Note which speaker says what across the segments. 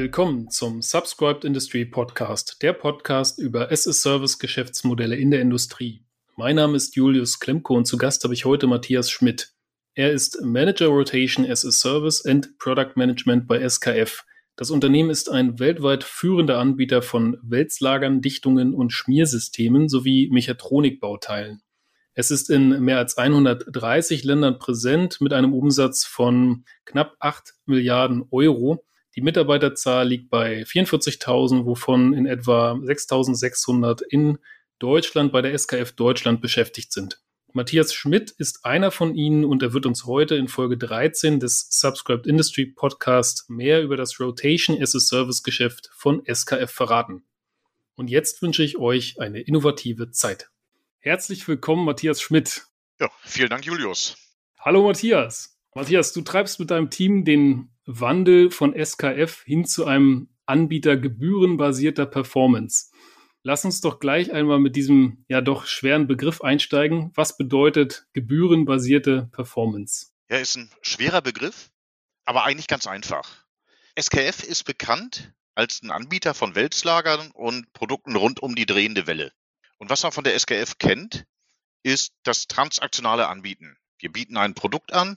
Speaker 1: Willkommen zum Subscribed Industry Podcast, der Podcast über SS-Service-Geschäftsmodelle in der Industrie. Mein Name ist Julius Klemko und zu Gast habe ich heute Matthias Schmidt. Er ist Manager Rotation SS-Service and Product Management bei SKF. Das Unternehmen ist ein weltweit führender Anbieter von Wälzlagern, Dichtungen und Schmiersystemen sowie Mechatronikbauteilen. Es ist in mehr als 130 Ländern präsent mit einem Umsatz von knapp 8 Milliarden Euro die Mitarbeiterzahl liegt bei 44.000, wovon in etwa 6.600 in Deutschland bei der SKF Deutschland beschäftigt sind. Matthias Schmidt ist einer von ihnen und er wird uns heute in Folge 13 des Subscribed Industry Podcast mehr über das Rotation as a Service Geschäft von SKF verraten. Und jetzt wünsche ich euch eine innovative Zeit. Herzlich willkommen, Matthias Schmidt.
Speaker 2: Ja, vielen Dank, Julius.
Speaker 1: Hallo, Matthias. Matthias, du treibst mit deinem Team den Wandel von SKF hin zu einem Anbieter gebührenbasierter Performance. Lass uns doch gleich einmal mit diesem ja doch schweren Begriff einsteigen. Was bedeutet gebührenbasierte Performance?
Speaker 2: Ja, ist ein schwerer Begriff, aber eigentlich ganz einfach. SKF ist bekannt als ein Anbieter von Wälzlagern und Produkten rund um die drehende Welle. Und was man von der SKF kennt, ist das transaktionale Anbieten. Wir bieten ein Produkt an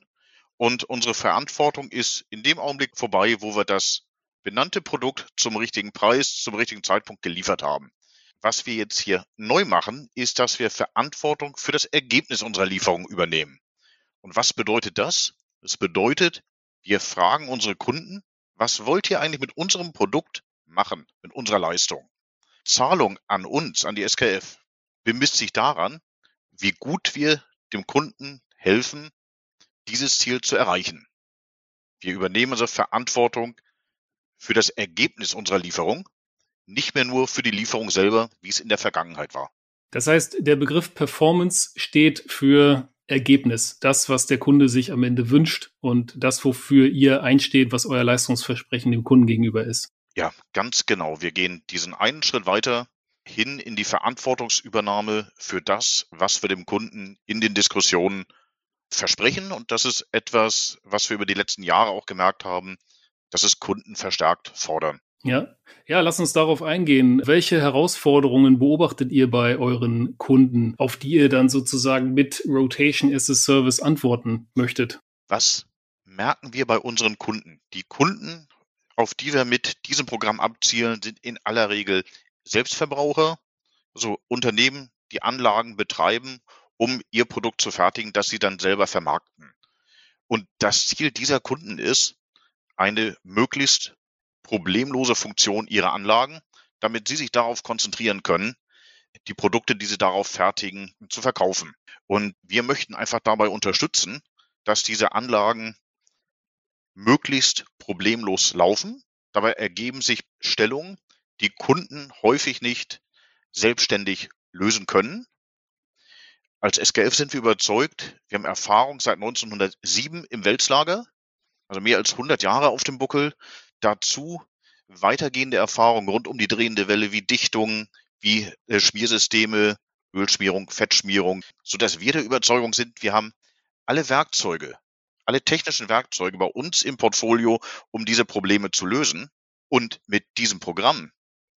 Speaker 2: und unsere Verantwortung ist in dem Augenblick vorbei, wo wir das benannte Produkt zum richtigen Preis, zum richtigen Zeitpunkt geliefert haben. Was wir jetzt hier neu machen, ist, dass wir Verantwortung für das Ergebnis unserer Lieferung übernehmen. Und was bedeutet das? Das bedeutet, wir fragen unsere Kunden, was wollt ihr eigentlich mit unserem Produkt machen, mit unserer Leistung? Zahlung an uns, an die SKF, bemisst sich daran, wie gut wir dem Kunden helfen, dieses Ziel zu erreichen. Wir übernehmen unsere Verantwortung für das Ergebnis unserer Lieferung, nicht mehr nur für die Lieferung selber, wie es in der Vergangenheit war.
Speaker 1: Das heißt, der Begriff Performance steht für Ergebnis, das, was der Kunde sich am Ende wünscht und das, wofür ihr einsteht, was euer Leistungsversprechen dem Kunden gegenüber ist.
Speaker 2: Ja, ganz genau. Wir gehen diesen einen Schritt weiter hin in die Verantwortungsübernahme für das, was wir dem Kunden in den Diskussionen versprechen. Und das ist etwas, was wir über die letzten Jahre auch gemerkt haben, dass es Kunden verstärkt fordern.
Speaker 1: Ja, ja, lass uns darauf eingehen. Welche Herausforderungen beobachtet ihr bei euren Kunden, auf die ihr dann sozusagen mit Rotation as a Service antworten möchtet?
Speaker 2: Was merken wir bei unseren Kunden? Die Kunden, auf die wir mit diesem Programm abzielen, sind in aller Regel Selbstverbraucher, also Unternehmen, die Anlagen betreiben um ihr Produkt zu fertigen, das sie dann selber vermarkten. Und das Ziel dieser Kunden ist, eine möglichst problemlose Funktion ihrer Anlagen, damit sie sich darauf konzentrieren können, die Produkte, die sie darauf fertigen, zu verkaufen. Und wir möchten einfach dabei unterstützen, dass diese Anlagen möglichst problemlos laufen. Dabei ergeben sich Stellungen, die Kunden häufig nicht selbstständig lösen können. Als SKF sind wir überzeugt, wir haben Erfahrung seit 1907 im Wälzlager, also mehr als 100 Jahre auf dem Buckel. Dazu weitergehende Erfahrungen rund um die drehende Welle wie Dichtung, wie äh, Schmiersysteme, Ölschmierung, Fettschmierung, sodass wir der Überzeugung sind, wir haben alle Werkzeuge, alle technischen Werkzeuge bei uns im Portfolio, um diese Probleme zu lösen. Und mit diesem Programm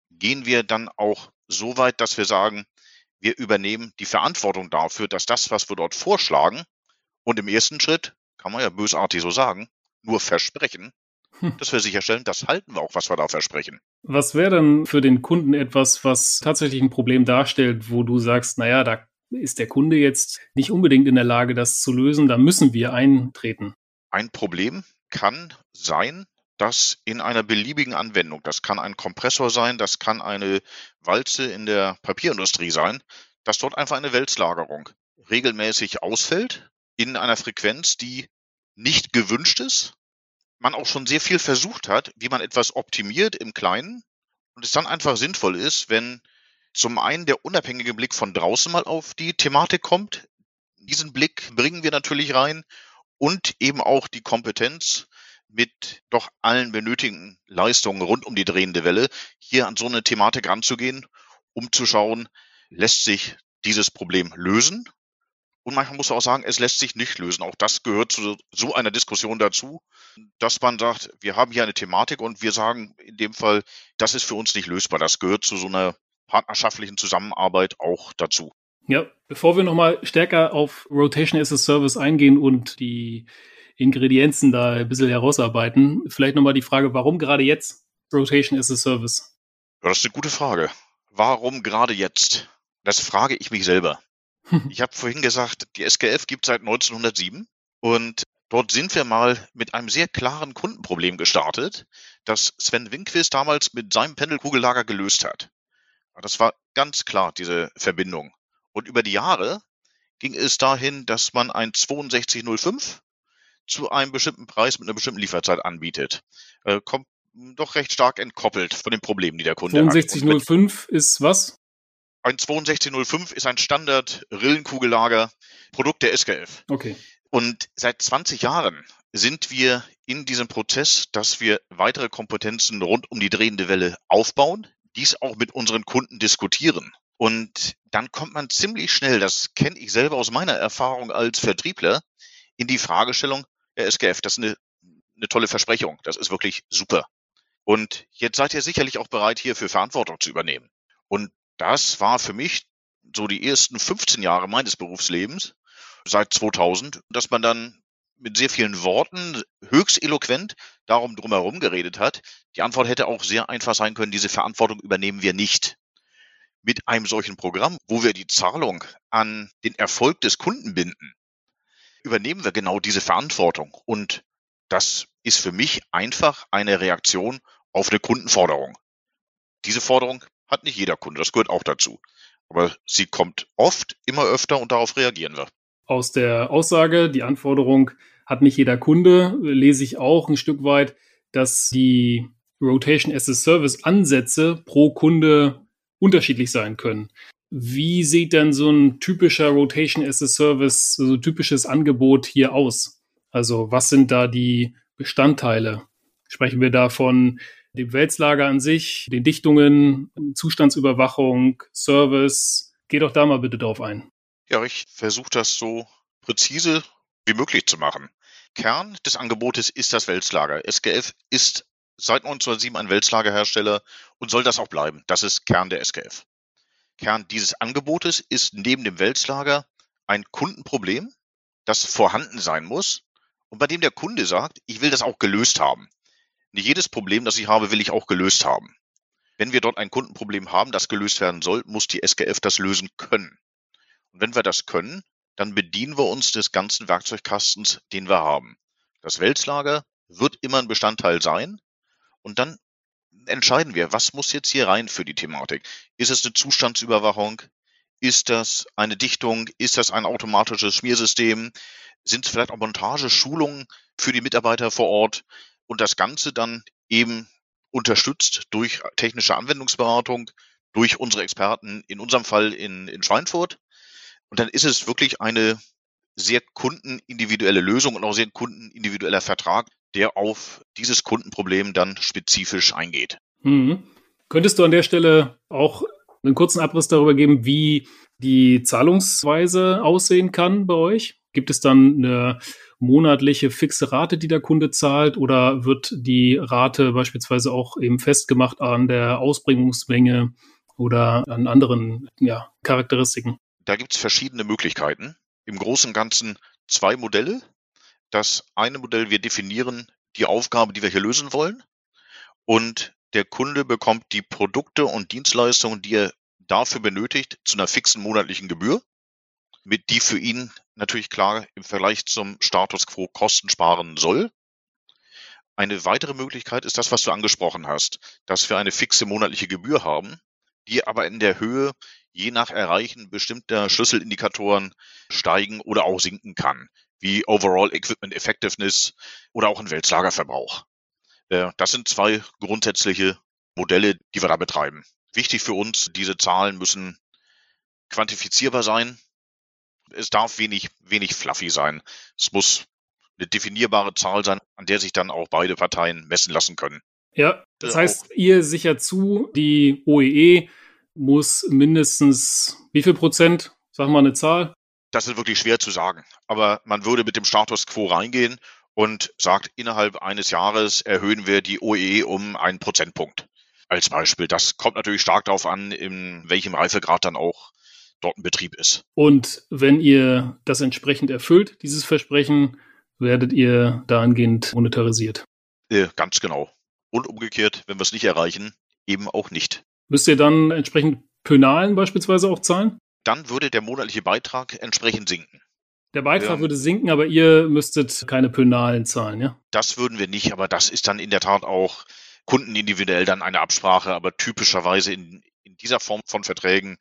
Speaker 2: gehen wir dann auch so weit, dass wir sagen, wir übernehmen die Verantwortung dafür, dass das, was wir dort vorschlagen, und im ersten Schritt, kann man ja bösartig so sagen, nur versprechen, hm. dass wir sicherstellen, das halten wir auch, was wir da versprechen.
Speaker 1: Was wäre dann für den Kunden etwas, was tatsächlich ein Problem darstellt, wo du sagst, naja, da ist der Kunde jetzt nicht unbedingt in der Lage, das zu lösen, da müssen wir eintreten?
Speaker 2: Ein Problem kann sein, dass in einer beliebigen Anwendung, das kann ein Kompressor sein, das kann eine Walze in der Papierindustrie sein, dass dort einfach eine Wälzlagerung regelmäßig ausfällt in einer Frequenz, die nicht gewünscht ist. Man auch schon sehr viel versucht hat, wie man etwas optimiert im Kleinen und es dann einfach sinnvoll ist, wenn zum einen der unabhängige Blick von draußen mal auf die Thematik kommt. Diesen Blick bringen wir natürlich rein und eben auch die Kompetenz mit doch allen benötigten Leistungen rund um die drehende Welle hier an so eine Thematik ranzugehen, um zu schauen, lässt sich dieses Problem lösen Und manchmal muss man auch sagen, es lässt sich nicht lösen. Auch das gehört zu so einer Diskussion dazu, dass man sagt, wir haben hier eine Thematik und wir sagen in dem Fall, das ist für uns nicht lösbar. Das gehört zu so einer partnerschaftlichen Zusammenarbeit auch dazu.
Speaker 1: Ja, bevor wir nochmal stärker auf Rotation as a Service eingehen und die Ingredienzen da ein bisschen herausarbeiten, vielleicht nochmal die Frage, warum gerade jetzt Rotation as a Service?
Speaker 2: Ja, das ist eine gute Frage. Warum gerade jetzt? Das frage ich mich selber. Ich habe vorhin gesagt, die SKF gibt seit 1907 und dort sind wir mal mit einem sehr klaren Kundenproblem gestartet, das Sven Winquist damals mit seinem Pendelkugellager gelöst hat. Das war ganz klar, diese Verbindung. Und über die Jahre ging es dahin, dass man ein 6205 zu einem bestimmten Preis mit einer bestimmten Lieferzeit anbietet. Äh, kommt doch recht stark entkoppelt von den Problemen, die der Kunde
Speaker 1: 6205 hat. 6205 ist was?
Speaker 2: Ein 6205 ist ein Standard-Rillenkugellager, Produkt der SKF.
Speaker 1: Okay.
Speaker 2: Und seit 20 Jahren sind wir in diesem Prozess, dass wir weitere Kompetenzen rund um die drehende Welle aufbauen, dies auch mit unseren Kunden diskutieren. Und dann kommt man ziemlich schnell, das kenne ich selber aus meiner Erfahrung als Vertriebler, in die Fragestellung, SKF, das ist eine, eine tolle Versprechung, das ist wirklich super. Und jetzt seid ihr sicherlich auch bereit, hierfür Verantwortung zu übernehmen. Und das war für mich so die ersten 15 Jahre meines Berufslebens, seit 2000, dass man dann mit sehr vielen Worten höchst eloquent darum drumherum geredet hat. Die Antwort hätte auch sehr einfach sein können, diese Verantwortung übernehmen wir nicht. Mit einem solchen Programm, wo wir die Zahlung an den Erfolg des Kunden binden, übernehmen wir genau diese Verantwortung. Und das ist für mich einfach eine Reaktion auf eine Kundenforderung. Diese Forderung hat nicht jeder Kunde, das gehört auch dazu. Aber sie kommt oft, immer öfter und darauf reagieren wir.
Speaker 1: Aus der Aussage, die Anforderung hat nicht jeder Kunde, lese ich auch ein Stück weit, dass die Rotation as a Service Ansätze pro Kunde unterschiedlich sein können. Wie sieht denn so ein typischer Rotation as a Service, so ein typisches Angebot hier aus? Also was sind da die Bestandteile? Sprechen wir da von dem Wälzlager an sich, den Dichtungen, Zustandsüberwachung, Service. Geh doch da mal bitte drauf ein.
Speaker 2: Ja, ich versuche das so präzise wie möglich zu machen. Kern des Angebotes ist das Wälzlager. SGF ist seit 1907 ein Wälzlagerhersteller und soll das auch bleiben. Das ist Kern der SGF. Kern dieses Angebotes ist neben dem Wälzlager ein Kundenproblem, das vorhanden sein muss und bei dem der Kunde sagt, ich will das auch gelöst haben. Nicht jedes Problem, das ich habe, will ich auch gelöst haben. Wenn wir dort ein Kundenproblem haben, das gelöst werden soll, muss die SKF das lösen können. Und wenn wir das können, dann bedienen wir uns des ganzen Werkzeugkastens, den wir haben. Das Wälzlager wird immer ein Bestandteil sein. Und dann entscheiden wir, was muss jetzt hier rein für die Thematik? Ist es eine Zustandsüberwachung? Ist das eine Dichtung? Ist das ein automatisches Schmiersystem? Sind es vielleicht auch Montageschulungen für die Mitarbeiter vor Ort? und das Ganze dann eben unterstützt durch technische Anwendungsberatung, durch unsere Experten, in unserem Fall in, in Schweinfurt. Und dann ist es wirklich eine sehr kundenindividuelle Lösung und auch sehr kundenindividueller Vertrag, der auf dieses Kundenproblem dann spezifisch eingeht.
Speaker 1: Mhm. Könntest du an der Stelle auch einen kurzen Abriss darüber geben, wie die Zahlungsweise aussehen kann bei euch? Gibt es dann eine monatliche fixe Rate, die der Kunde zahlt, oder wird die Rate beispielsweise auch eben festgemacht an der Ausbringungsmenge oder an anderen ja, Charakteristiken?
Speaker 2: Da gibt es verschiedene Möglichkeiten. Im Großen und Ganzen zwei Modelle. Das eine Modell, wir definieren die Aufgabe, die wir hier lösen wollen. Und der Kunde bekommt die Produkte und Dienstleistungen, die er dafür benötigt, zu einer fixen monatlichen Gebühr, mit die für ihn natürlich klar im Vergleich zum Status quo Kosten sparen soll. Eine weitere Möglichkeit ist das, was du angesprochen hast, dass wir eine fixe monatliche Gebühr haben, die aber in der Höhe je nach Erreichen bestimmter Schlüsselindikatoren steigen oder auch sinken kann, wie Overall Equipment Effectiveness oder auch ein Weltlagerverbrauch. Äh, das sind zwei grundsätzliche Modelle, die wir da betreiben. Wichtig für uns, diese Zahlen müssen quantifizierbar sein es darf wenig, wenig fluffy sein. Es muss eine definierbare Zahl sein, an der sich dann auch beide Parteien messen lassen können.
Speaker 1: Ja, das heißt, ihr sichert zu, die OEE e muss mindestens wie viel Prozent, sag mal eine Zahl?
Speaker 2: Das ist wirklich schwer zu sagen. Aber man würde mit dem Status quo reingehen und sagt, innerhalb eines Jahres erhöhen wir die OEE e um einen Prozentpunkt. Als Beispiel. Das kommt natürlich stark darauf an, in welchem Reifegrad dann auch dort ein Betrieb ist.
Speaker 1: Und wenn ihr das entsprechend erfüllt, dieses Versprechen, werdet ihr dahingehend monetarisiert.
Speaker 2: Äh, ganz genau. Und umgekehrt, wenn wir es nicht erreichen, eben auch nicht.
Speaker 1: Müsst ihr dann entsprechend Pönalen beispielsweise auch zahlen?
Speaker 2: Dann würde der monatliche Beitrag entsprechend sinken.
Speaker 1: Der Beitrag ja. würde sinken, aber ihr müsstet keine Pönalen zahlen, ja?
Speaker 2: Das würden wir nicht, aber das ist dann in der Tat auch kundenindividuell dann eine Absprache, aber typischerweise in, in dieser Form von Verträgen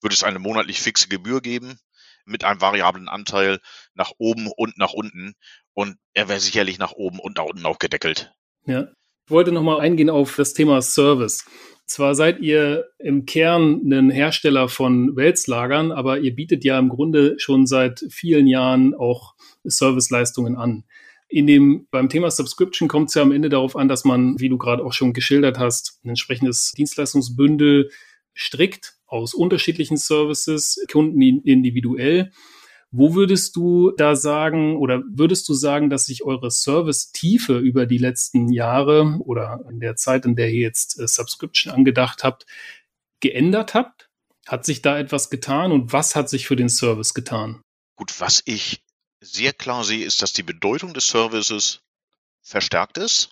Speaker 2: würde es eine monatlich fixe Gebühr geben mit einem variablen Anteil nach oben und nach unten. Und er wäre sicherlich nach oben und nach unten auch gedeckelt.
Speaker 1: Ja. Ich wollte nochmal eingehen auf das Thema Service. Zwar seid ihr im Kern ein Hersteller von Wälzlagern, aber ihr bietet ja im Grunde schon seit vielen Jahren auch Serviceleistungen an. In dem, beim Thema Subscription kommt es ja am Ende darauf an, dass man, wie du gerade auch schon geschildert hast, ein entsprechendes Dienstleistungsbündel strickt aus unterschiedlichen Services, Kunden individuell. Wo würdest du da sagen oder würdest du sagen, dass sich eure Service-Tiefe über die letzten Jahre oder in der Zeit, in der ihr jetzt äh, Subscription angedacht habt, geändert habt? Hat sich da etwas getan und was hat sich für den Service getan?
Speaker 2: Gut, was ich sehr klar sehe, ist, dass die Bedeutung des Services verstärkt ist.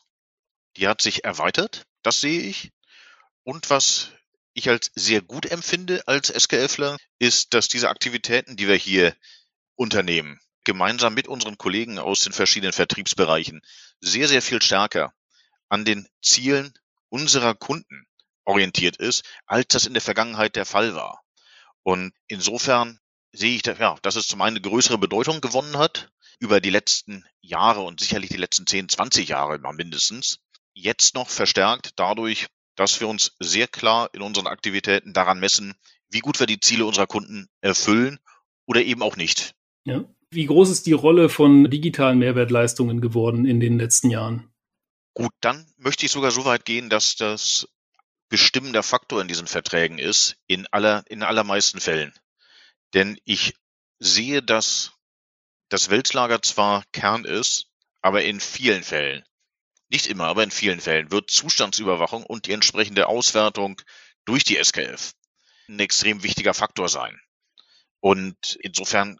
Speaker 2: Die hat sich erweitert, das sehe ich. Und was ich als sehr gut empfinde als SKFler, ist, dass diese Aktivitäten, die wir hier unternehmen, gemeinsam mit unseren Kollegen aus den verschiedenen Vertriebsbereichen, sehr, sehr viel stärker an den Zielen unserer Kunden orientiert ist, als das in der Vergangenheit der Fall war. Und insofern sehe ich, ja, dass es zum einen eine größere Bedeutung gewonnen hat über die letzten Jahre und sicherlich die letzten 10, 20 Jahre mal mindestens. Jetzt noch verstärkt dadurch, dass wir uns sehr klar in unseren Aktivitäten daran messen, wie gut wir die Ziele unserer Kunden erfüllen oder eben auch nicht.
Speaker 1: Ja. Wie groß ist die Rolle von digitalen Mehrwertleistungen geworden in den letzten Jahren?
Speaker 2: Gut, dann möchte ich sogar so weit gehen, dass das bestimmender Faktor in diesen Verträgen ist, in aller, in allermeisten Fällen. Denn ich sehe, dass das Weltlager zwar Kern ist, aber in vielen Fällen nicht immer, aber in vielen Fällen wird Zustandsüberwachung und die entsprechende Auswertung durch die SKF ein extrem wichtiger Faktor sein. Und insofern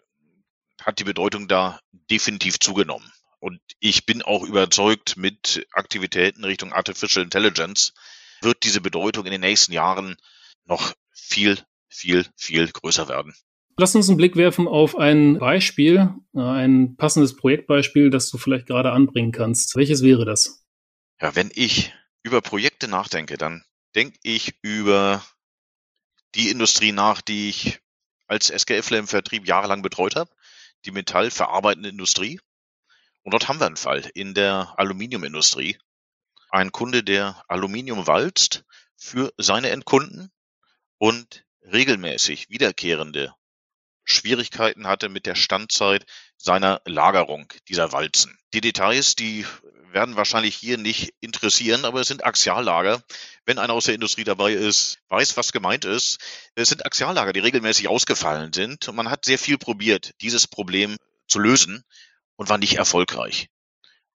Speaker 2: hat die Bedeutung da definitiv zugenommen. Und ich bin auch überzeugt, mit Aktivitäten Richtung Artificial Intelligence wird diese Bedeutung in den nächsten Jahren noch viel, viel, viel größer werden.
Speaker 1: Lass uns einen Blick werfen auf ein Beispiel, äh, ein passendes Projektbeispiel, das du vielleicht gerade anbringen kannst. Welches wäre das?
Speaker 2: Ja, wenn ich über Projekte nachdenke, dann denke ich über die Industrie nach, die ich als SKFler im Vertrieb jahrelang betreut habe, die metallverarbeitende Industrie. Und dort haben wir einen Fall in der Aluminiumindustrie. Ein Kunde, der Aluminium walzt für seine Endkunden und regelmäßig wiederkehrende Schwierigkeiten hatte mit der Standzeit seiner Lagerung dieser Walzen. Die Details, die werden wahrscheinlich hier nicht interessieren, aber es sind Axiallager. Wenn einer aus der Industrie dabei ist, weiß, was gemeint ist. Es sind Axiallager, die regelmäßig ausgefallen sind. Und man hat sehr viel probiert, dieses Problem zu lösen und war nicht erfolgreich.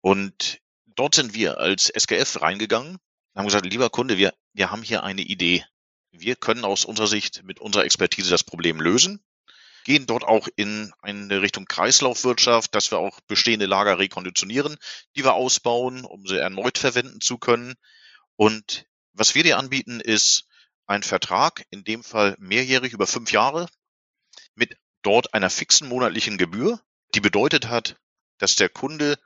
Speaker 2: Und dort sind wir als SKF reingegangen haben gesagt, lieber Kunde, wir, wir haben hier eine Idee. Wir können aus unserer Sicht mit unserer Expertise das Problem lösen gehen dort auch in eine Richtung Kreislaufwirtschaft, dass wir auch bestehende Lager rekonditionieren, die wir ausbauen, um sie erneut verwenden zu können. Und was wir dir anbieten, ist ein Vertrag, in dem Fall mehrjährig über fünf Jahre, mit dort einer fixen monatlichen Gebühr, die bedeutet hat, dass der Kunde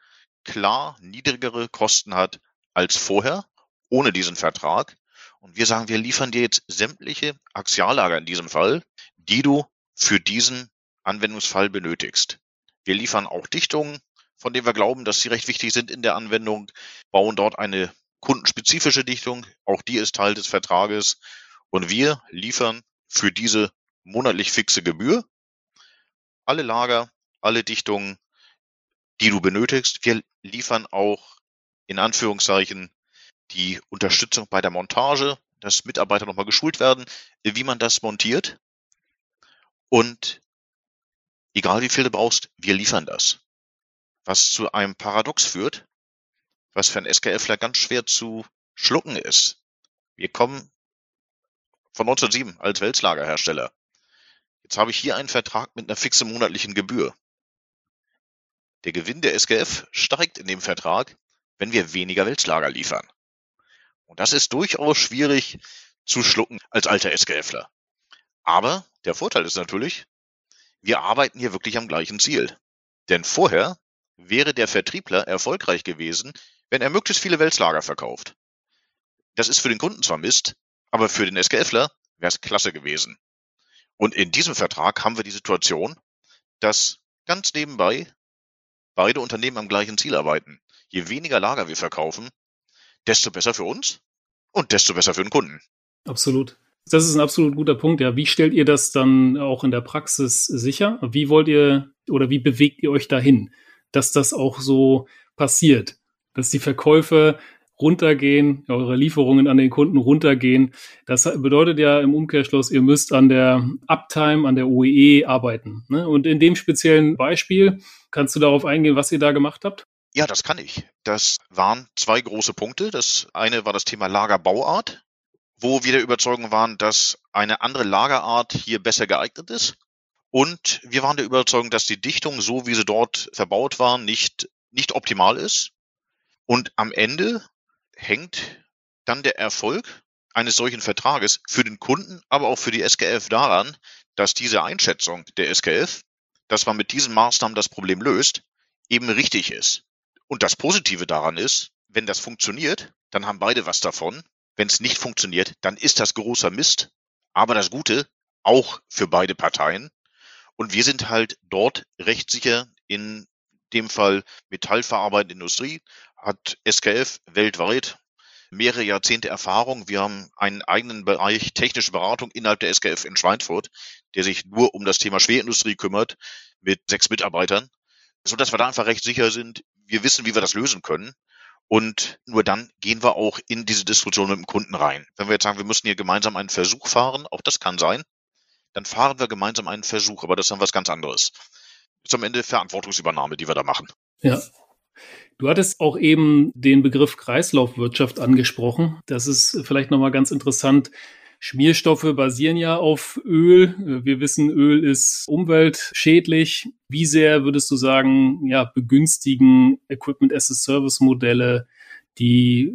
Speaker 2: klar niedrigere Kosten hat als vorher, ohne diesen Vertrag. Und wir sagen, wir liefern dir jetzt sämtliche Axiallager in diesem Fall, die du für diesen Anwendungsfall benötigst. Wir liefern auch Dichtungen, von denen wir glauben, dass sie recht wichtig sind in der Anwendung, bauen dort eine kundenspezifische Dichtung, auch die ist Teil des Vertrages und wir liefern für diese monatlich fixe Gebühr alle Lager, alle Dichtungen, die du benötigst. Wir liefern auch in Anführungszeichen die Unterstützung bei der Montage, dass Mitarbeiter nochmal geschult werden, wie man das montiert. Und egal wie viel du brauchst, wir liefern das. Was zu einem Paradox führt, was für einen SKFler ganz schwer zu schlucken ist. Wir kommen von 1907 als Wälzlagerhersteller. Jetzt habe ich hier einen Vertrag mit einer fixen monatlichen Gebühr. Der Gewinn der SKF steigt in dem Vertrag, wenn wir weniger Wälzlager liefern. Und das ist durchaus schwierig zu schlucken als alter SKFler. Aber der Vorteil ist natürlich, wir arbeiten hier wirklich am gleichen Ziel. Denn vorher wäre der Vertriebler erfolgreich gewesen, wenn er möglichst viele Wälzlager verkauft. Das ist für den Kunden zwar Mist, aber für den SKFler wäre es klasse gewesen. Und in diesem Vertrag haben wir die Situation, dass ganz nebenbei beide Unternehmen am gleichen Ziel arbeiten. Je weniger Lager wir verkaufen, desto besser für uns und desto besser für den Kunden.
Speaker 1: Absolut. Das ist ein absolut guter Punkt. Ja, wie stellt ihr das dann auch in der Praxis sicher? Wie wollt ihr oder wie bewegt ihr euch dahin, dass das auch so passiert, dass die Verkäufe runtergehen, eure Lieferungen an den Kunden runtergehen. Das bedeutet ja im Umkehrschluss, ihr müsst an der Uptime, an der OEE arbeiten. Ne? Und in dem speziellen Beispiel kannst du darauf eingehen, was ihr da gemacht habt?
Speaker 2: Ja, das kann ich. Das waren zwei große Punkte. Das eine war das Thema Lagerbauart, wo wir der Überzeugung waren, dass eine andere Lagerart hier besser geeignet ist. Und wir waren der Überzeugung, dass die Dichtung, so wie sie dort verbaut war, nicht, nicht optimal ist. Und am Ende hängt dann der Erfolg eines solchen Vertrages für den Kunden, aber auch für die SKF daran, dass diese Einschätzung der SKF, dass man mit diesen Maßnahmen das Problem löst, eben richtig ist. Und das Positive daran ist, wenn das funktioniert, dann haben beide was davon. Wenn es nicht funktioniert, dann ist das großer Mist. Aber das Gute auch für beide Parteien. Und wir sind halt dort recht sicher in dem Fall metallverarbeitende Industrie, hat SKF weltweit mehrere Jahrzehnte Erfahrung. Wir haben einen eigenen Bereich technische Beratung innerhalb der SKF in Schweinfurt, der sich nur um das Thema Schwerindustrie kümmert, mit sechs Mitarbeitern, so dass wir da einfach recht sicher sind. Wir wissen, wie wir das lösen können. Und nur dann gehen wir auch in diese Diskussion mit dem Kunden rein. Wenn wir jetzt sagen, wir müssen hier gemeinsam einen Versuch fahren, auch das kann sein, dann fahren wir gemeinsam einen Versuch, aber das ist dann was ganz anderes. Das ist am Ende Verantwortungsübernahme, die wir da machen.
Speaker 1: Ja, Du hattest auch eben den Begriff Kreislaufwirtschaft angesprochen. Das ist vielleicht nochmal ganz interessant. Schmierstoffe basieren ja auf Öl. Wir wissen, Öl ist umweltschädlich. Wie sehr würdest du sagen, ja, begünstigen Equipment as a Service Modelle die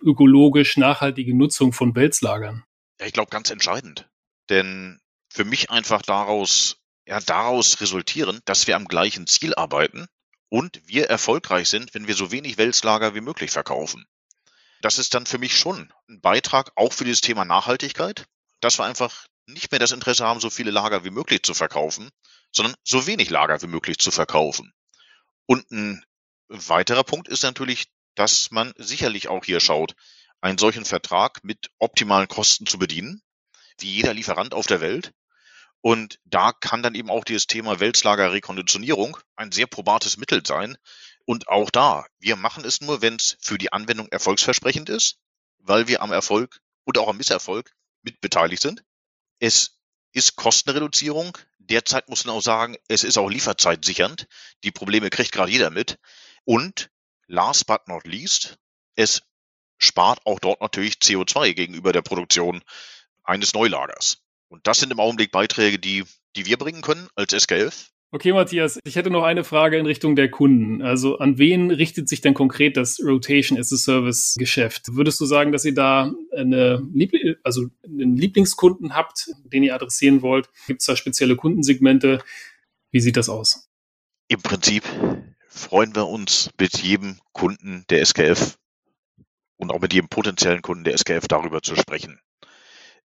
Speaker 1: ökologisch nachhaltige Nutzung von Wälzlagern?
Speaker 2: Ja, ich glaube ganz entscheidend. Denn für mich einfach daraus, ja, daraus resultieren, dass wir am gleichen Ziel arbeiten und wir erfolgreich sind, wenn wir so wenig Wälzlager wie möglich verkaufen. Das ist dann für mich schon ein Beitrag auch für dieses Thema Nachhaltigkeit, dass wir einfach nicht mehr das Interesse haben, so viele Lager wie möglich zu verkaufen, sondern so wenig Lager wie möglich zu verkaufen. Und ein weiterer Punkt ist natürlich, dass man sicherlich auch hier schaut, einen solchen Vertrag mit optimalen Kosten zu bedienen, wie jeder Lieferant auf der Welt, und da kann dann eben auch dieses Thema Wälzlagerrekonditionierung ein sehr probates Mittel sein. Und auch da, wir machen es nur, wenn es für die Anwendung erfolgsversprechend ist, weil wir am Erfolg und auch am Misserfolg mitbeteiligt sind. Es ist Kostenreduzierung. Derzeit muss man auch sagen, es ist auch lieferzeitsichernd. Die Probleme kriegt gerade jeder mit. Und last but not least, es spart auch dort natürlich CO2 gegenüber der Produktion eines Neulagers. Und das sind im Augenblick Beiträge, die, die wir bringen können als SKF.
Speaker 1: Okay, Matthias, ich hätte noch eine Frage in Richtung der Kunden. Also an wen richtet sich denn konkret das Rotation as a Service Geschäft? Würdest du sagen, dass ihr da eine Liebl also einen Lieblingskunden habt, den ihr adressieren wollt? Gibt es da spezielle Kundensegmente? Wie sieht das aus?
Speaker 2: Im Prinzip freuen wir uns mit jedem Kunden der SKF und auch mit jedem potenziellen Kunden der SKF darüber zu sprechen.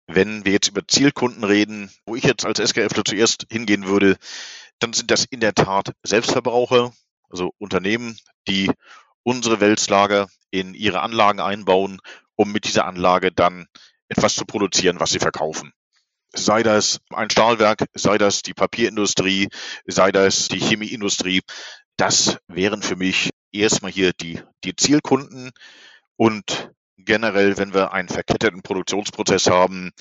Speaker 2: Wenn wir jetzt über Zielkunden reden, wo ich jetzt als SKFler zuerst hingehen würde, dann sind das in der Tat Selbstverbraucher, also Unternehmen, die unsere Wälzlager in ihre Anlagen einbauen, um mit dieser Anlage dann etwas zu produzieren, was sie verkaufen. Sei das ein Stahlwerk, sei das die Papierindustrie, sei das die Chemieindustrie. Das wären für mich erstmal hier die, die Zielkunden. Und generell, wenn wir einen verketteten Produktionsprozess haben,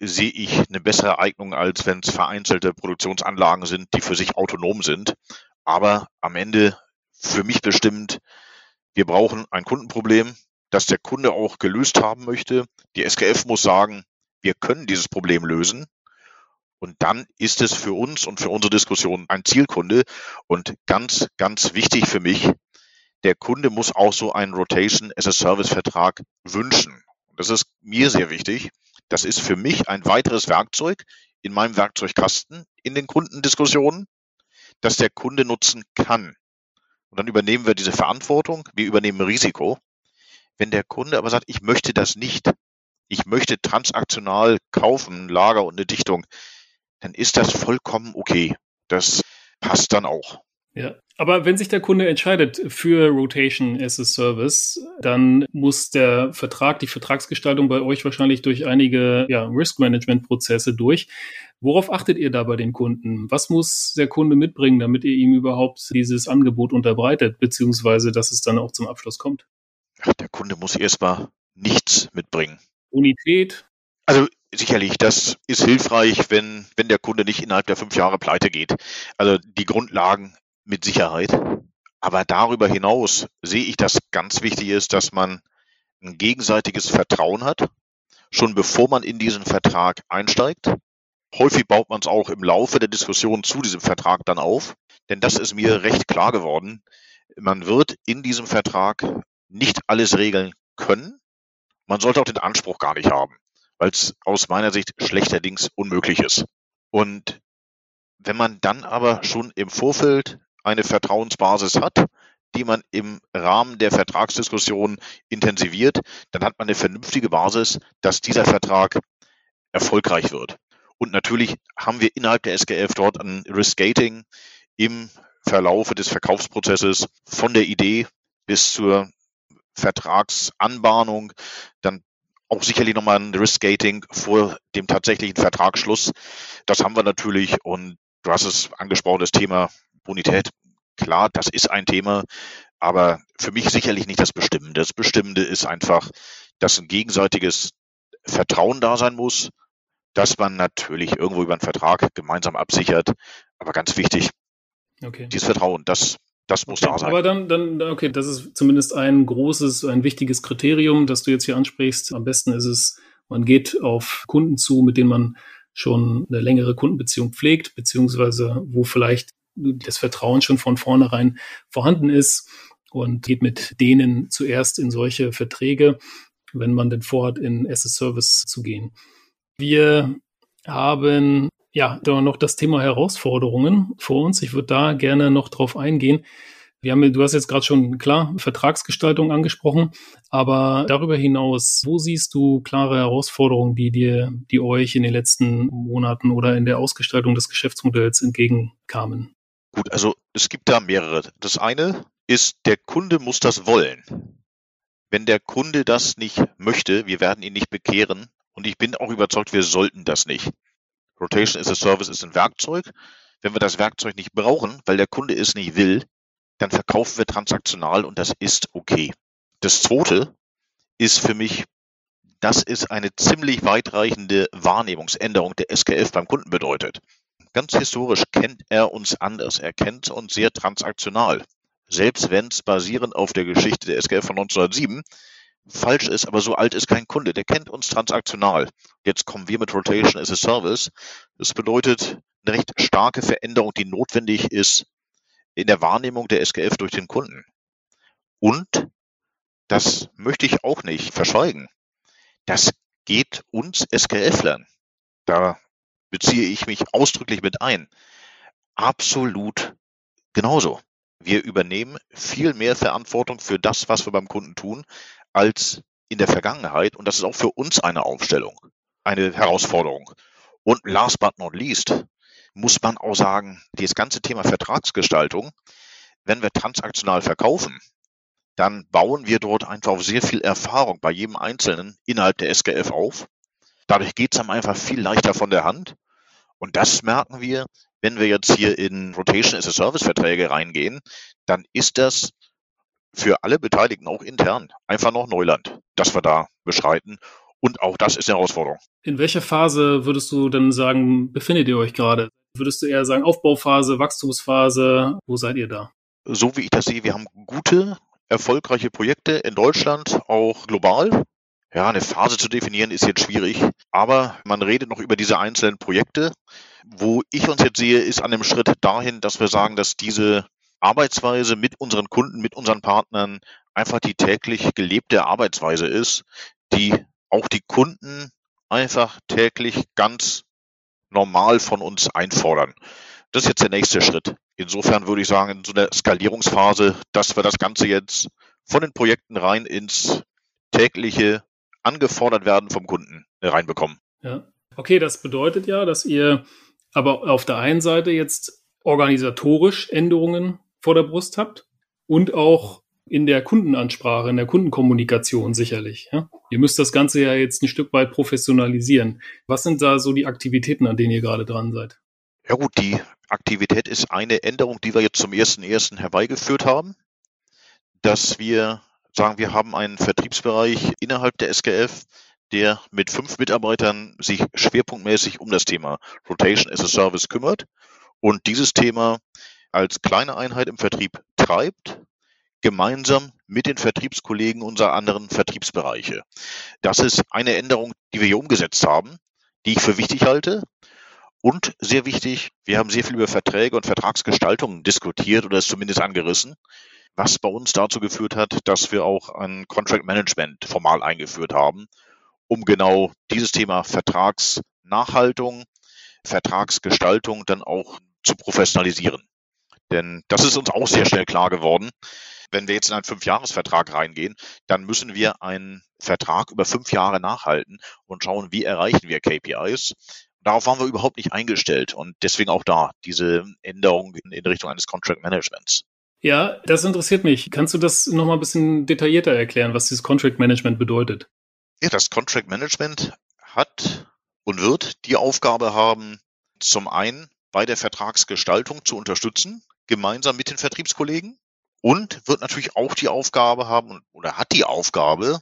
Speaker 2: sehe ich eine bessere Eignung, als wenn es vereinzelte Produktionsanlagen sind, die für sich autonom sind. Aber am Ende für mich bestimmt, wir brauchen ein Kundenproblem, das der Kunde auch gelöst haben möchte. Die SKF muss sagen, wir können dieses Problem lösen. Und dann ist es für uns und für unsere Diskussion ein Zielkunde. Und ganz, ganz wichtig für mich, der Kunde muss auch so einen Rotation as a Service Vertrag wünschen. Das ist mir sehr wichtig. Das ist für mich ein weiteres Werkzeug in meinem Werkzeugkasten in den Kundendiskussionen, das der Kunde nutzen kann. Und dann übernehmen wir diese Verantwortung, wir übernehmen Risiko. Wenn der Kunde aber sagt, ich möchte das nicht, ich möchte transaktional kaufen, Lager und eine Dichtung, dann ist das vollkommen okay. Das passt dann auch.
Speaker 1: Ja, aber wenn sich der Kunde entscheidet für Rotation as a Service, dann muss der Vertrag, die Vertragsgestaltung bei euch wahrscheinlich durch einige ja, Risk-Management-Prozesse durch. Worauf achtet ihr da bei den Kunden? Was muss der Kunde mitbringen, damit ihr ihm überhaupt dieses Angebot unterbreitet, beziehungsweise dass es dann auch zum Abschluss kommt?
Speaker 2: Ach, der Kunde muss erstmal nichts mitbringen.
Speaker 1: Unität?
Speaker 2: Also sicherlich, das ist hilfreich, wenn, wenn der Kunde nicht innerhalb der fünf Jahre pleite geht. Also die Grundlagen mit Sicherheit. Aber darüber hinaus sehe ich, dass ganz wichtig ist, dass man ein gegenseitiges Vertrauen hat, schon bevor man in diesen Vertrag einsteigt. Häufig baut man es auch im Laufe der Diskussion zu diesem Vertrag dann auf, denn das ist mir recht klar geworden. Man wird in diesem Vertrag nicht alles regeln können. Man sollte auch den Anspruch gar nicht haben, weil es aus meiner Sicht schlechterdings unmöglich ist. Und wenn man dann aber schon im Vorfeld eine Vertrauensbasis hat, die man im Rahmen der Vertragsdiskussion intensiviert, dann hat man eine vernünftige Basis, dass dieser Vertrag erfolgreich wird. Und natürlich haben wir innerhalb der SGF dort ein Risk-Gating im Verlaufe des Verkaufsprozesses von der Idee bis zur Vertragsanbahnung, dann auch sicherlich nochmal ein Risk-Gating vor dem tatsächlichen Vertragsschluss. Das haben wir natürlich und du hast es angesprochen, das Thema Bonität, klar, das ist ein Thema, aber für mich sicherlich nicht das Bestimmende. Das Bestimmende ist einfach, dass ein gegenseitiges Vertrauen da sein muss, dass man natürlich irgendwo über einen Vertrag gemeinsam absichert. Aber ganz wichtig, okay. dieses Vertrauen, das, das muss
Speaker 1: okay,
Speaker 2: da sein.
Speaker 1: Aber dann, dann, okay, das ist zumindest ein großes, ein wichtiges Kriterium, das du jetzt hier ansprichst. Am besten ist es, man geht auf Kunden zu, mit denen man schon eine längere Kundenbeziehung pflegt, beziehungsweise wo vielleicht das Vertrauen schon von vornherein vorhanden ist und geht mit denen zuerst in solche Verträge, wenn man denn vorhat, in as a Service zu gehen. Wir haben ja da noch das Thema Herausforderungen vor uns. Ich würde da gerne noch drauf eingehen. Wir haben, du hast jetzt gerade schon klar Vertragsgestaltung angesprochen, aber darüber hinaus, wo siehst du klare Herausforderungen, die dir, die euch in den letzten Monaten oder in der Ausgestaltung des Geschäftsmodells entgegenkamen?
Speaker 2: Gut, also es gibt da mehrere. Das eine ist, der Kunde muss das wollen. Wenn der Kunde das nicht möchte, wir werden ihn nicht bekehren und ich bin auch überzeugt, wir sollten das nicht. Rotation as a Service ist ein Werkzeug. Wenn wir das Werkzeug nicht brauchen, weil der Kunde es nicht will, dann verkaufen wir transaktional und das ist okay. Das zweite ist für mich, das ist eine ziemlich weitreichende Wahrnehmungsänderung der SKF beim Kunden bedeutet. Ganz historisch kennt er uns anders. Er kennt uns sehr transaktional. Selbst wenn es basierend auf der Geschichte der SKF von 1907 falsch ist, aber so alt ist kein Kunde. Der kennt uns transaktional. Jetzt kommen wir mit Rotation as a Service. Das bedeutet eine recht starke Veränderung, die notwendig ist in der Wahrnehmung der SKF durch den Kunden. Und das möchte ich auch nicht verschweigen. Das geht uns SKF-Lern. Da beziehe ich mich ausdrücklich mit ein. Absolut genauso. Wir übernehmen viel mehr Verantwortung für das, was wir beim Kunden tun, als in der Vergangenheit. Und das ist auch für uns eine Aufstellung, eine Herausforderung. Und last but not least muss man auch sagen, dieses ganze Thema Vertragsgestaltung, wenn wir transaktional verkaufen, dann bauen wir dort einfach sehr viel Erfahrung bei jedem Einzelnen innerhalb der SKF auf. Dadurch geht es einem einfach viel leichter von der Hand. Und das merken wir, wenn wir jetzt hier in Rotation as a Service Verträge reingehen, dann ist das für alle Beteiligten auch intern einfach noch Neuland, das wir da beschreiten. Und auch das ist eine Herausforderung.
Speaker 1: In welcher Phase würdest du denn sagen, befindet ihr euch gerade? Würdest du eher sagen Aufbauphase, Wachstumsphase? Wo seid ihr da?
Speaker 2: So wie ich das sehe, wir haben gute, erfolgreiche Projekte in Deutschland, auch global. Ja, eine Phase zu definieren ist jetzt schwierig, aber man redet noch über diese einzelnen Projekte. Wo ich uns jetzt sehe, ist an dem Schritt dahin, dass wir sagen, dass diese Arbeitsweise mit unseren Kunden, mit unseren Partnern einfach die täglich gelebte Arbeitsweise ist, die auch die Kunden einfach täglich ganz normal von uns einfordern. Das ist jetzt der nächste Schritt. Insofern würde ich sagen, in so einer Skalierungsphase, dass wir das Ganze jetzt von den Projekten rein ins tägliche angefordert werden vom Kunden reinbekommen.
Speaker 1: Ja. Okay, das bedeutet ja, dass ihr aber auf der einen Seite jetzt organisatorisch Änderungen vor der Brust habt und auch in der Kundenansprache, in der Kundenkommunikation sicherlich. Ja? Ihr müsst das Ganze ja jetzt ein Stück weit professionalisieren. Was sind da so die Aktivitäten, an denen ihr gerade dran seid?
Speaker 2: Ja gut, die Aktivität ist eine Änderung, die wir jetzt zum ersten ersten herbeigeführt haben, dass wir sagen, wir haben einen Vertriebsbereich innerhalb der SKF, der mit fünf Mitarbeitern sich schwerpunktmäßig um das Thema Rotation as a Service kümmert und dieses Thema als kleine Einheit im Vertrieb treibt, gemeinsam mit den Vertriebskollegen unserer anderen Vertriebsbereiche. Das ist eine Änderung, die wir hier umgesetzt haben, die ich für wichtig halte. Und sehr wichtig, wir haben sehr viel über Verträge und Vertragsgestaltung diskutiert oder es zumindest angerissen, was bei uns dazu geführt hat, dass wir auch ein Contract Management formal eingeführt haben, um genau dieses Thema Vertragsnachhaltung, Vertragsgestaltung dann auch zu professionalisieren. Denn das ist uns auch sehr schnell klar geworden. Wenn wir jetzt in einen Fünfjahresvertrag reingehen, dann müssen wir einen Vertrag über fünf Jahre nachhalten und schauen, wie erreichen wir KPIs. Darauf waren wir überhaupt nicht eingestellt und deswegen auch da diese Änderung in Richtung eines Contract Managements.
Speaker 1: Ja, das interessiert mich. Kannst du das nochmal ein bisschen detaillierter erklären, was dieses Contract Management bedeutet?
Speaker 2: Ja, das Contract Management hat und wird die Aufgabe haben, zum einen bei der Vertragsgestaltung zu unterstützen, gemeinsam mit den Vertriebskollegen und wird natürlich auch die Aufgabe haben oder hat die Aufgabe,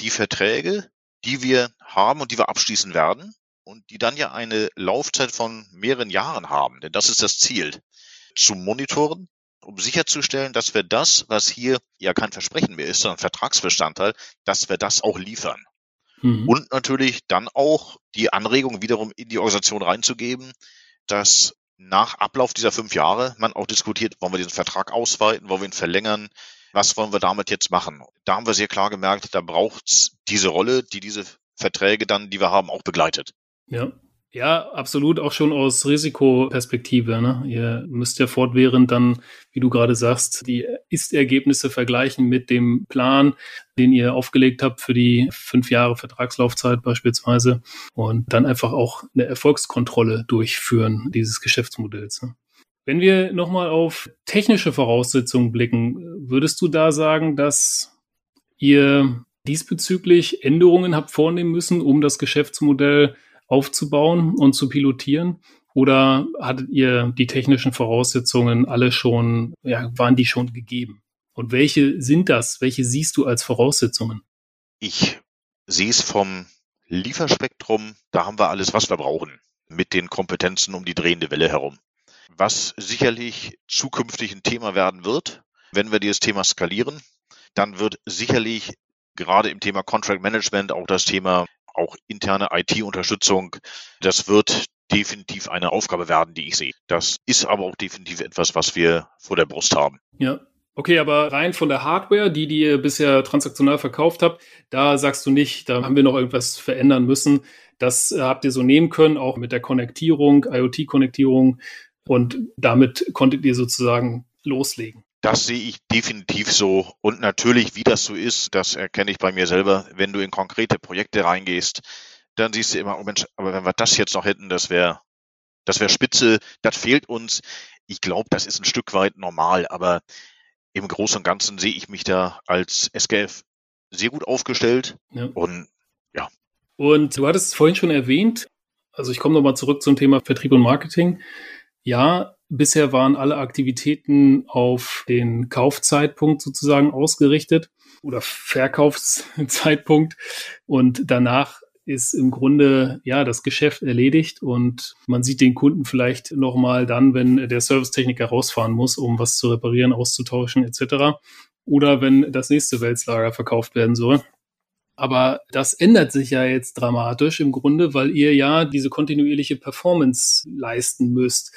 Speaker 2: die Verträge, die wir haben und die wir abschließen werden und die dann ja eine Laufzeit von mehreren Jahren haben, denn das ist das Ziel, zu monitoren, um sicherzustellen, dass wir das, was hier ja kein Versprechen mehr ist, sondern Vertragsbestandteil, dass wir das auch liefern. Mhm. Und natürlich dann auch die Anregung wiederum in die Organisation reinzugeben, dass nach Ablauf dieser fünf Jahre man auch diskutiert, wollen wir diesen Vertrag ausweiten, wollen wir ihn verlängern, was wollen wir damit jetzt machen? Da haben wir sehr klar gemerkt, da braucht es diese Rolle, die diese Verträge dann, die wir haben, auch begleitet.
Speaker 1: Ja. Ja, absolut, auch schon aus Risikoperspektive. Ne? Ihr müsst ja fortwährend dann, wie du gerade sagst, die Ist-Ergebnisse vergleichen mit dem Plan, den ihr aufgelegt habt für die fünf Jahre Vertragslaufzeit beispielsweise und dann einfach auch eine Erfolgskontrolle durchführen dieses Geschäftsmodells. Ne? Wenn wir nochmal auf technische Voraussetzungen blicken, würdest du da sagen, dass ihr diesbezüglich Änderungen habt vornehmen müssen, um das Geschäftsmodell aufzubauen und zu pilotieren? Oder hattet ihr die technischen Voraussetzungen alle schon, ja, waren die schon gegeben? Und welche sind das? Welche siehst du als Voraussetzungen?
Speaker 2: Ich sehe es vom Lieferspektrum, da haben wir alles, was wir brauchen, mit den Kompetenzen um die drehende Welle herum. Was sicherlich zukünftig ein Thema werden wird, wenn wir dieses Thema skalieren, dann wird sicherlich gerade im Thema Contract Management auch das Thema auch interne IT-Unterstützung, das wird definitiv eine Aufgabe werden, die ich sehe. Das ist aber auch definitiv etwas, was wir vor der Brust haben.
Speaker 1: Ja. Okay, aber rein von der Hardware, die, die ihr bisher transaktional verkauft habt, da sagst du nicht, da haben wir noch irgendwas verändern müssen. Das äh, habt ihr so nehmen können, auch mit der Konnektierung, IoT-Konnektierung. Und damit konntet ihr sozusagen loslegen.
Speaker 2: Das sehe ich definitiv so. Und natürlich, wie das so ist, das erkenne ich bei mir selber. Wenn du in konkrete Projekte reingehst, dann siehst du immer, oh Mensch, aber wenn wir das jetzt noch hätten, das wäre, das wäre spitze, das fehlt uns. Ich glaube, das ist ein Stück weit normal, aber im Großen und Ganzen sehe ich mich da als SKF sehr gut aufgestellt. Ja. Und ja.
Speaker 1: Und du hattest es vorhin schon erwähnt, also ich komme nochmal zurück zum Thema Vertrieb und Marketing. Ja, bisher waren alle Aktivitäten auf den Kaufzeitpunkt sozusagen ausgerichtet. oder Verkaufszeitpunkt und danach ist im Grunde ja das Geschäft erledigt und man sieht den Kunden vielleicht nochmal dann, wenn der Servicetechniker rausfahren muss, um was zu reparieren, auszutauschen etc. Oder wenn das nächste Wälzlager verkauft werden soll. Aber das ändert sich ja jetzt dramatisch im Grunde, weil ihr ja diese kontinuierliche Performance leisten müsst.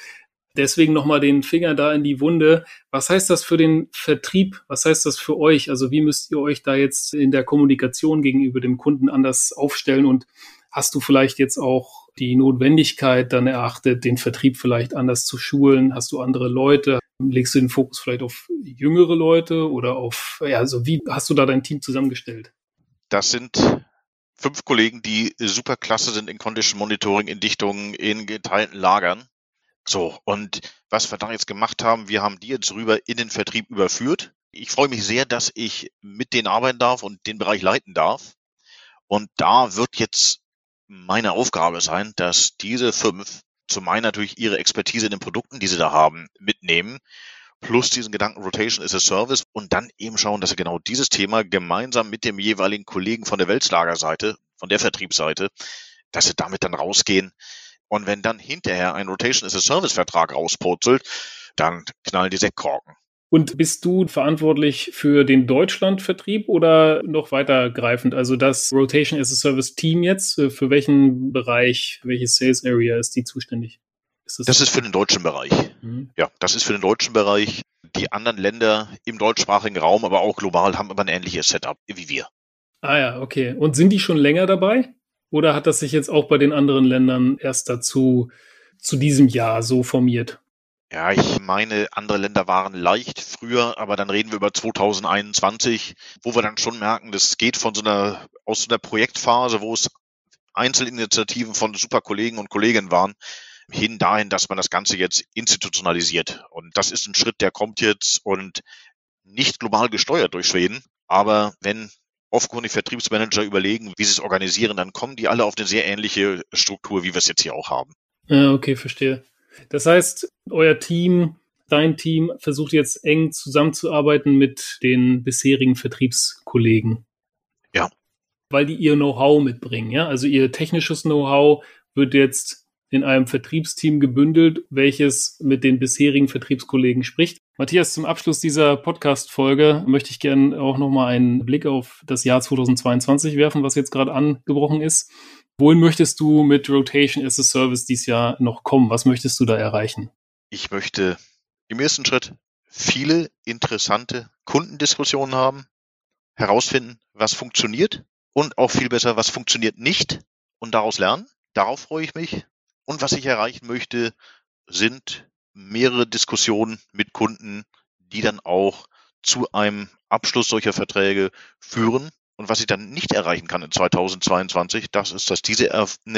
Speaker 1: Deswegen nochmal den Finger da in die Wunde. Was heißt das für den Vertrieb? Was heißt das für euch? Also wie müsst ihr euch da jetzt in der Kommunikation gegenüber dem Kunden anders aufstellen? Und hast du vielleicht jetzt auch die Notwendigkeit dann erachtet, den Vertrieb vielleicht anders zu schulen? Hast du andere Leute? Legst du den Fokus vielleicht auf jüngere Leute oder auf, ja, also wie hast du da dein Team zusammengestellt?
Speaker 2: Das sind fünf Kollegen, die super klasse sind in Condition Monitoring, in Dichtungen, in geteilten Lagern. So, und was wir da jetzt gemacht haben, wir haben die jetzt rüber in den Vertrieb überführt. Ich freue mich sehr, dass ich mit denen arbeiten darf und den Bereich leiten darf. Und da wird jetzt meine Aufgabe sein, dass diese fünf zum einen natürlich ihre Expertise in den Produkten, die sie da haben, mitnehmen plus diesen Gedanken Rotation is a Service und dann eben schauen, dass sie genau dieses Thema gemeinsam mit dem jeweiligen Kollegen von der Weltslagerseite, von der Vertriebsseite, dass sie damit dann rausgehen. Und wenn dann hinterher ein Rotation is a Service Vertrag rauspurzelt, dann knallen die Sektkorken.
Speaker 1: Und bist du verantwortlich für den Deutschlandvertrieb oder noch weitergreifend? Also das Rotation as a Service Team jetzt, äh, für welchen Bereich, welche Sales Area ist die zuständig?
Speaker 2: Ist das, das ist für den deutschen Bereich. Mhm. Ja, das ist für den deutschen Bereich. Die anderen Länder im deutschsprachigen Raum, aber auch global, haben aber ein ähnliches Setup wie wir.
Speaker 1: Ah ja, okay. Und sind die schon länger dabei? Oder hat das sich jetzt auch bei den anderen Ländern erst dazu, zu diesem Jahr so formiert?
Speaker 2: Ja, ich meine, andere Länder waren leicht früher, aber dann reden wir über 2021, wo wir dann schon merken, das geht von so einer, aus so einer Projektphase, wo es Einzelinitiativen von super Kollegen und Kolleginnen waren, hin dahin, dass man das Ganze jetzt institutionalisiert. Und das ist ein Schritt, der kommt jetzt und nicht global gesteuert durch Schweden. Aber wenn offenkundig Vertriebsmanager überlegen, wie sie es organisieren, dann kommen die alle auf eine sehr ähnliche Struktur, wie wir es jetzt hier auch haben.
Speaker 1: Ja, okay, verstehe. Das heißt, euer Team, dein Team versucht jetzt eng zusammenzuarbeiten mit den bisherigen Vertriebskollegen.
Speaker 2: Ja.
Speaker 1: Weil die ihr Know-how mitbringen, ja? Also ihr technisches Know-how wird jetzt in einem Vertriebsteam gebündelt, welches mit den bisherigen Vertriebskollegen spricht. Matthias, zum Abschluss dieser Podcast-Folge möchte ich gerne auch nochmal einen Blick auf das Jahr 2022 werfen, was jetzt gerade angebrochen ist. Wohin möchtest du mit Rotation as a Service dieses Jahr noch kommen? Was möchtest du da erreichen?
Speaker 2: Ich möchte im ersten Schritt viele interessante Kundendiskussionen haben, herausfinden, was funktioniert und auch viel besser, was funktioniert nicht und daraus lernen. Darauf freue ich mich. Und was ich erreichen möchte, sind mehrere Diskussionen mit Kunden, die dann auch zu einem Abschluss solcher Verträge führen. Und was ich dann nicht erreichen kann in 2022, das ist, dass diese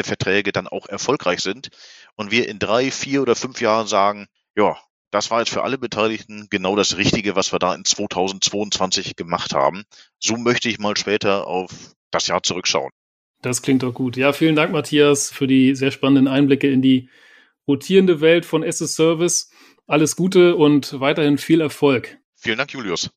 Speaker 2: Verträge dann auch erfolgreich sind und wir in drei, vier oder fünf Jahren sagen, ja, das war jetzt für alle Beteiligten genau das Richtige, was wir da in 2022 gemacht haben. So möchte ich mal später auf das Jahr zurückschauen.
Speaker 1: Das klingt doch gut. Ja, vielen Dank, Matthias, für die sehr spannenden Einblicke in die rotierende Welt von SS Service. Alles Gute und weiterhin viel Erfolg.
Speaker 2: Vielen Dank, Julius.